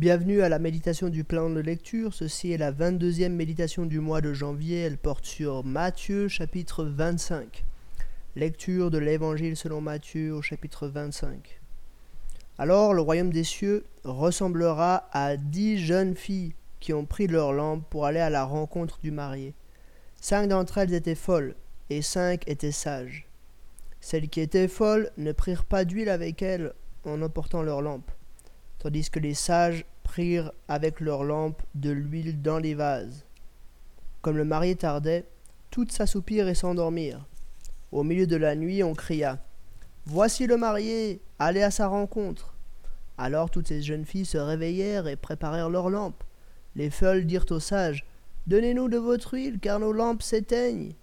Bienvenue à la méditation du plan de lecture. Ceci est la 22e méditation du mois de janvier. Elle porte sur Matthieu chapitre 25. Lecture de l'Évangile selon Matthieu au chapitre 25. Alors le royaume des cieux ressemblera à dix jeunes filles qui ont pris leur lampe pour aller à la rencontre du marié. Cinq d'entre elles étaient folles et cinq étaient sages. Celles qui étaient folles ne prirent pas d'huile avec elles en emportant leur lampe tandis que les sages prirent avec leurs lampes de l'huile dans les vases. Comme le marié tardait, toutes s'assoupirent et s'endormirent. Au milieu de la nuit, on cria Voici le marié, allez à sa rencontre. Alors toutes ces jeunes filles se réveillèrent et préparèrent leurs lampes. Les folles dirent aux sages Donnez-nous de votre huile, car nos lampes s'éteignent.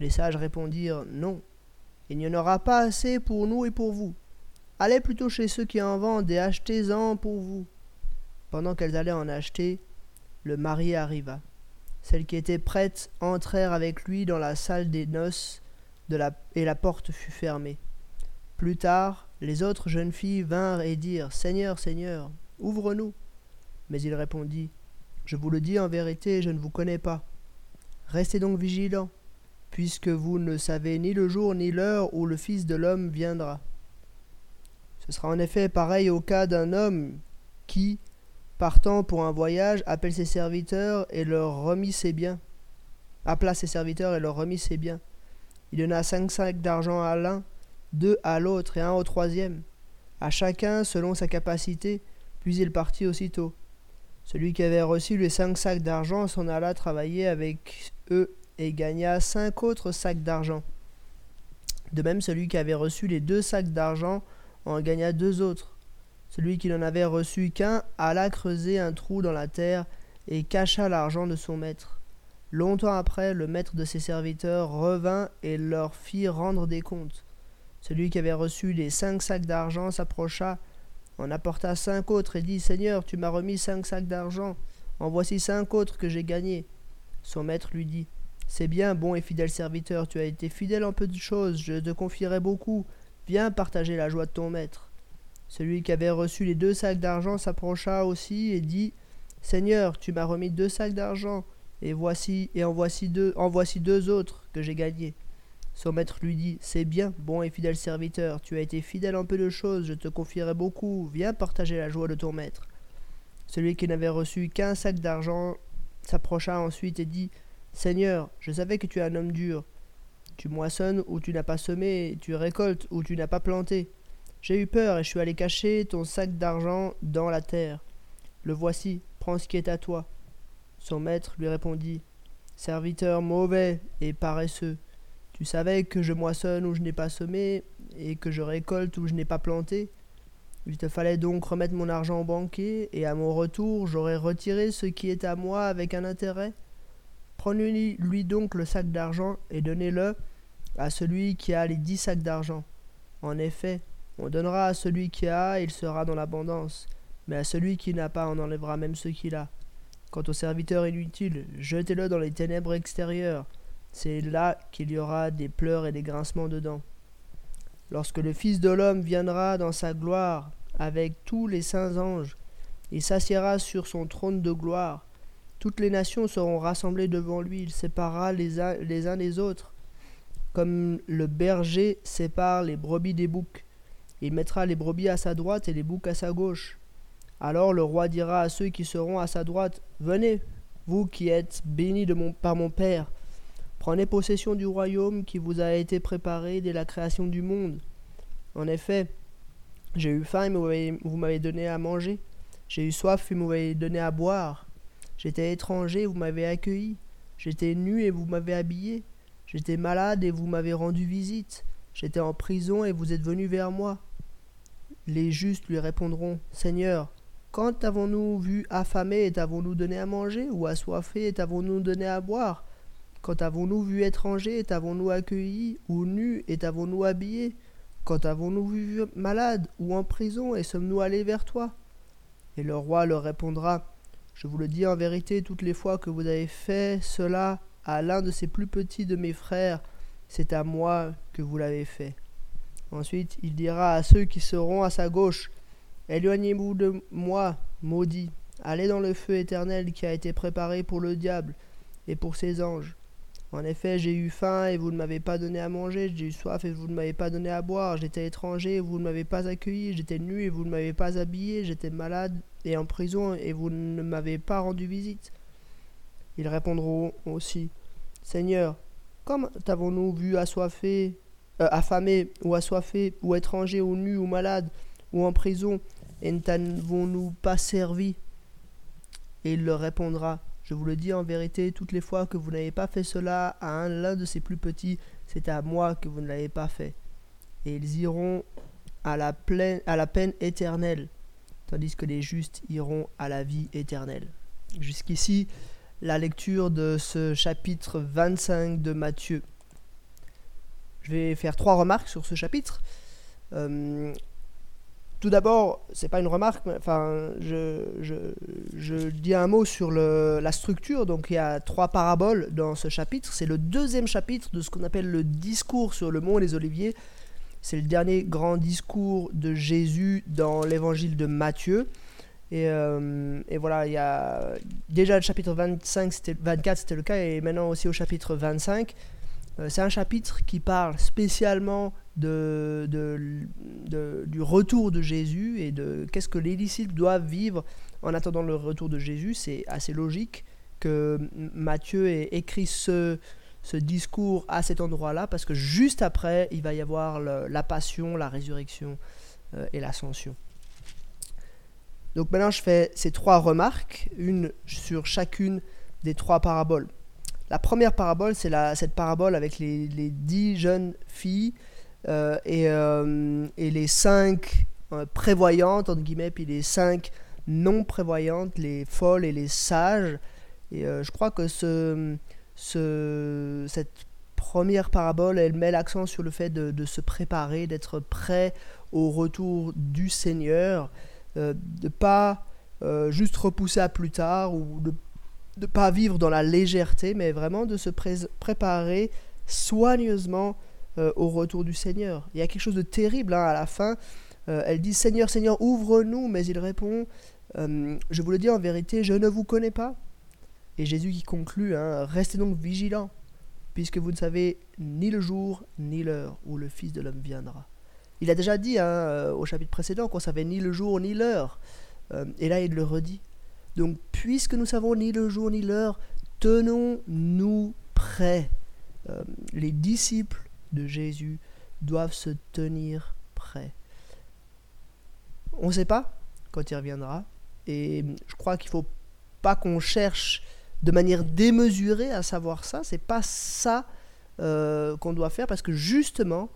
Les sages répondirent Non, il n'y en aura pas assez pour nous et pour vous. Allez plutôt chez ceux qui en vendent et achetez-en pour vous. Pendant qu'elles allaient en acheter, le marié arriva. Celles qui étaient prêtes entrèrent avec lui dans la salle des noces et la porte fut fermée. Plus tard, les autres jeunes filles vinrent et dirent Seigneur, Seigneur, ouvre-nous. Mais il répondit Je vous le dis en vérité, je ne vous connais pas. Restez donc vigilants, puisque vous ne savez ni le jour ni l'heure où le Fils de l'homme viendra. Ce sera en effet pareil au cas d'un homme qui, partant pour un voyage, appelle ses serviteurs et leur remit ses biens. Appela ses serviteurs et leur remit ses biens. Il donna cinq sacs d'argent à l'un, deux à l'autre et un au troisième, à chacun selon sa capacité, puis il partit aussitôt. Celui qui avait reçu les cinq sacs d'argent s'en alla travailler avec eux et gagna cinq autres sacs d'argent. De même, celui qui avait reçu les deux sacs d'argent en gagna deux autres. Celui qui n'en avait reçu qu'un alla creuser un trou dans la terre et cacha l'argent de son maître. Longtemps après, le maître de ses serviteurs revint et leur fit rendre des comptes. Celui qui avait reçu les cinq sacs d'argent s'approcha, en apporta cinq autres et dit Seigneur, tu m'as remis cinq sacs d'argent, en voici cinq autres que j'ai gagnés. Son maître lui dit C'est bien, bon et fidèle serviteur, tu as été fidèle en peu de choses, je te confierai beaucoup. Viens partager la joie de ton maître. Celui qui avait reçu les deux sacs d'argent s'approcha aussi et dit Seigneur, tu m'as remis deux sacs d'argent, et voici et en voici deux en voici deux autres que j'ai gagnés. Son maître lui dit C'est bien, bon et fidèle serviteur, tu as été fidèle en peu de choses, je te confierai beaucoup, viens partager la joie de ton maître. Celui qui n'avait reçu qu'un sac d'argent s'approcha ensuite et dit Seigneur, je savais que tu es un homme dur, tu moissonnes où tu n'as pas semé, tu récoltes où tu n'as pas planté. J'ai eu peur et je suis allé cacher ton sac d'argent dans la terre. Le voici, prends ce qui est à toi. Son maître lui répondit Serviteur mauvais et paresseux, tu savais que je moissonne où je n'ai pas semé et que je récolte où je n'ai pas planté. Il te fallait donc remettre mon argent au banquier, et à mon retour j'aurais retiré ce qui est à moi avec un intérêt. Prenez-lui donc le sac d'argent et donnez-le à celui qui a les dix sacs d'argent. En effet, on donnera à celui qui a, il sera dans l'abondance, mais à celui qui n'a pas, on enlèvera même ce qu'il a. Quant au serviteur inutile, jetez-le dans les ténèbres extérieures. C'est là qu'il y aura des pleurs et des grincements de dents. Lorsque le Fils de l'homme viendra dans sa gloire avec tous les saints anges, il s'assiera sur son trône de gloire. Toutes les nations seront rassemblées devant lui, il séparera les uns, des autres, comme le berger sépare les brebis des boucs. Il mettra les brebis à sa droite et les boucs à sa gauche. Alors le roi dira à ceux qui seront à sa droite, Venez, vous qui êtes bénis de par mon Père, prenez possession du royaume qui vous a été préparé dès la création du monde. En effet, j'ai eu faim et vous m'avez donné à manger. J'ai eu soif et vous m'avez donné à boire. J'étais étranger, vous m'avez accueilli. J'étais nu et vous m'avez habillé. J'étais malade et vous m'avez rendu visite. J'étais en prison et vous êtes venu vers moi. Les justes lui répondront Seigneur, quand avons-nous vu affamé et t'avons-nous donné à manger, ou assoiffé et t'avons-nous donné à boire? Quand avons-nous vu étranger et t'avons-nous accueilli, ou nu et t'avons-nous habillé? Quand avons-nous vu malade ou en prison et sommes-nous allés vers toi? Et le roi leur répondra je vous le dis en vérité, toutes les fois que vous avez fait cela à l'un de ces plus petits de mes frères, c'est à moi que vous l'avez fait. Ensuite, il dira à ceux qui seront à sa gauche, Éloignez-vous de moi, maudit, allez dans le feu éternel qui a été préparé pour le diable et pour ses anges. En effet, j'ai eu faim et vous ne m'avez pas donné à manger, j'ai eu soif et vous ne m'avez pas donné à boire, j'étais étranger et vous ne m'avez pas accueilli, j'étais nu et vous ne m'avez pas habillé, j'étais malade et en prison et vous ne m'avez pas rendu visite. Ils répondront aussi, Seigneur, comme t'avons-nous vu assoiffé, euh, affamé ou assoiffé, ou étranger, ou nu, ou malade, ou en prison, et ne t'avons-nous pas servi? Et il leur répondra, je vous le dis en vérité, toutes les fois que vous n'avez pas fait cela à un l'un de ses plus petits, c'est à moi que vous ne l'avez pas fait. Et ils iront à la, à la peine éternelle, tandis que les justes iront à la vie éternelle. Jusqu'ici, la lecture de ce chapitre 25 de Matthieu. Je vais faire trois remarques sur ce chapitre. Euh, tout d'abord, c'est pas une remarque, mais, je, dis un mot sur la structure. Donc, il y a trois paraboles dans ce chapitre. C'est le deuxième chapitre de ce qu'on appelle le discours sur le mont des Oliviers. C'est le dernier grand discours de Jésus dans l'évangile de Matthieu. Et, euh, voilà, déjà le chapitre 25, 24, c'était le cas, et maintenant aussi au chapitre 25. Euh, c'est un chapitre qui parle spécialement de, de, du retour de Jésus et de qu'est-ce que les disciples doivent vivre en attendant le retour de Jésus. C'est assez logique que Matthieu ait écrit ce, ce discours à cet endroit-là parce que juste après, il va y avoir la passion, la résurrection euh, et l'ascension. Donc maintenant, je fais ces trois remarques, une sur chacune des trois paraboles. La première parabole, c'est cette parabole avec les, dix jeunes filles euh, et, euh, et, les cinq prévoyantes, entre guillemets, puis les cinq non prévoyantes, les folles et les sages. Et je crois que ce, ce, cette première parabole, elle met l'accent sur le fait de, de se préparer, d'être prêt au retour du Seigneur, de ne pas juste repousser à plus tard ou de ne pas vivre dans la légèreté, mais vraiment de se préparer soigneusement euh, au retour du Seigneur. Il y a quelque chose de terrible hein, à la fin. Euh, elle dit Seigneur, Seigneur, ouvre-nous, mais il répond euh, Je vous le dis en vérité, je ne vous connais pas. Et Jésus qui conclut hein, Restez donc vigilants, puisque vous ne savez ni le jour ni l'heure où le Fils de l'homme viendra. Il a déjà dit hein, au chapitre précédent qu'on savait ni le jour ni l'heure. et là, il le redit. Donc, puisque nous savons ni le jour ni l'heure, tenons-nous prêts. Euh, les disciples de Jésus doivent se tenir prêts. On ne sait pas quand il reviendra, et je crois qu'il ne faut pas qu'on cherche de manière démesurée à savoir ça. C'est pas ça euh, qu'on doit faire parce que justement,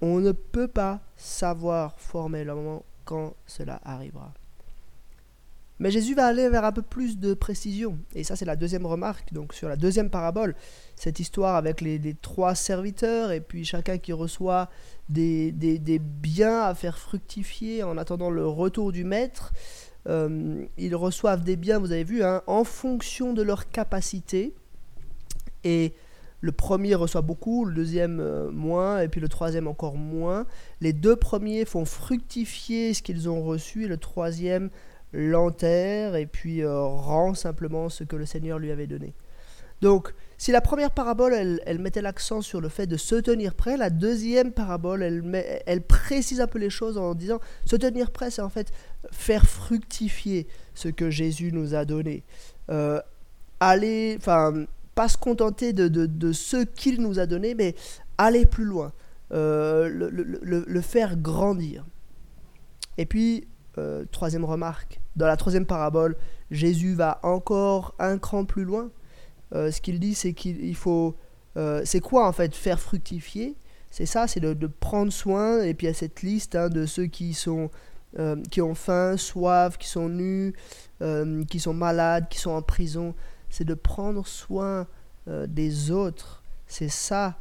on ne peut pas savoir formellement quand cela arrivera. Mais Jésus va aller vers un peu plus de précision. Et ça, c'est la deuxième remarque. Donc, sur la deuxième parabole, cette histoire avec les, trois serviteurs et puis chacun qui reçoit des, biens à faire fructifier en attendant le retour du maître. Euh, ils reçoivent des biens, vous avez vu, hein, en fonction de leur capacité. Et le premier reçoit beaucoup, le deuxième euh, moins, et puis le troisième encore moins. Les deux premiers font fructifier ce qu'ils ont reçu, et le troisième l'enterre et puis euh, rend simplement ce que le Seigneur lui avait donné. Donc, si la première parabole, elle, mettait l'accent sur le fait de se tenir prêt, la deuxième parabole, elle, précise un peu les choses en disant se tenir prêt, c'est en fait faire fructifier ce que Jésus nous a donné. Euh, aller, enfin, pas se contenter de, ce qu'il nous a donné, mais aller plus loin, euh, le, faire grandir. Et puis, euh, troisième remarque, dans la troisième parabole, Jésus va encore un cran plus loin. Euh, ce qu'il dit, c'est qu'il faut... Euh, c'est quoi en fait faire fructifier? C'est ça, c'est de, prendre soin, et puis il y a cette liste hein, de ceux qui, sont, qui ont faim, soif, qui sont nus, qui sont malades, qui sont en prison. C'est de prendre soin des autres. C'est ça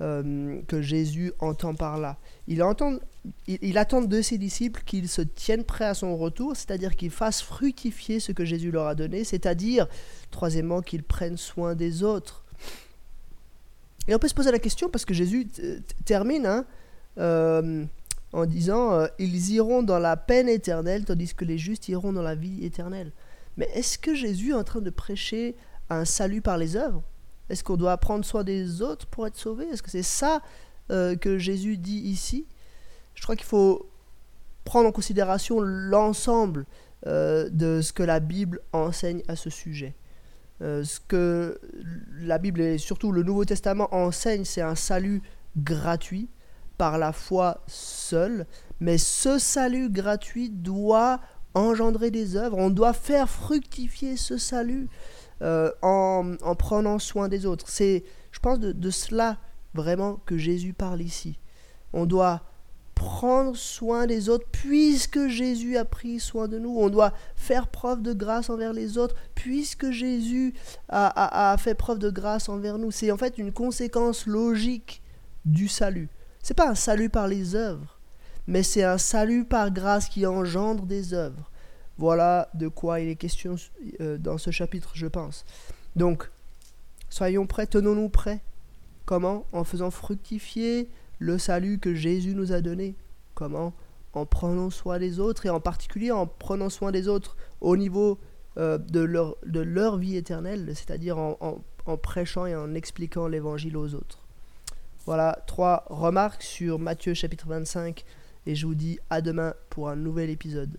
que Jésus entend par là. Il il, attend de ses disciples qu'ils se tiennent prêts à son retour, c'est-à-dire qu'ils fassent fructifier ce que Jésus leur a donné, c'est-à-dire, troisièmement, qu'ils prennent soin des autres. Et on peut se poser la question, parce que Jésus termine hein, euh, en disant euh, Ils iront dans la peine éternelle, tandis que les justes iront dans la vie éternelle. Mais est-ce que Jésus est en train de prêcher un salut par les œuvres? Est-ce qu'on doit prendre soin des autres pour être sauvé Est-ce que c'est ça euh, que Jésus dit ici? Je crois qu'il faut prendre en considération l'ensemble euh, de ce que la Bible enseigne à ce sujet. ce que la Bible et surtout le Nouveau Testament enseigne, c'est un salut gratuit par la foi seule, mais ce salut gratuit doit engendrer des œuvres, on doit faire fructifier ce salut euh, en, prenant soin des autres. C'est, je pense, de, cela vraiment que Jésus parle ici. On doit prendre soin des autres puisque Jésus a pris soin de nous. On doit faire preuve de grâce envers les autres puisque Jésus a, a, a fait preuve de grâce envers nous. C'est en fait une conséquence logique du salut. C'est pas un salut par les œuvres, mais c'est un salut par grâce qui engendre des œuvres. Voilà de quoi il est question euh, dans ce chapitre, je pense. Donc, soyons prêts, tenons-nous prêts. Comment? En faisant fructifier le salut que Jésus nous a donné. Comment? En prenant soin des autres et en particulier en prenant soin des autres au niveau euh, de, leur, de leur vie éternelle, c'est-à-dire en prêchant et en expliquant l'évangile aux autres. Voilà trois remarques sur Matthieu chapitre 25 et je vous dis à demain pour un nouvel épisode.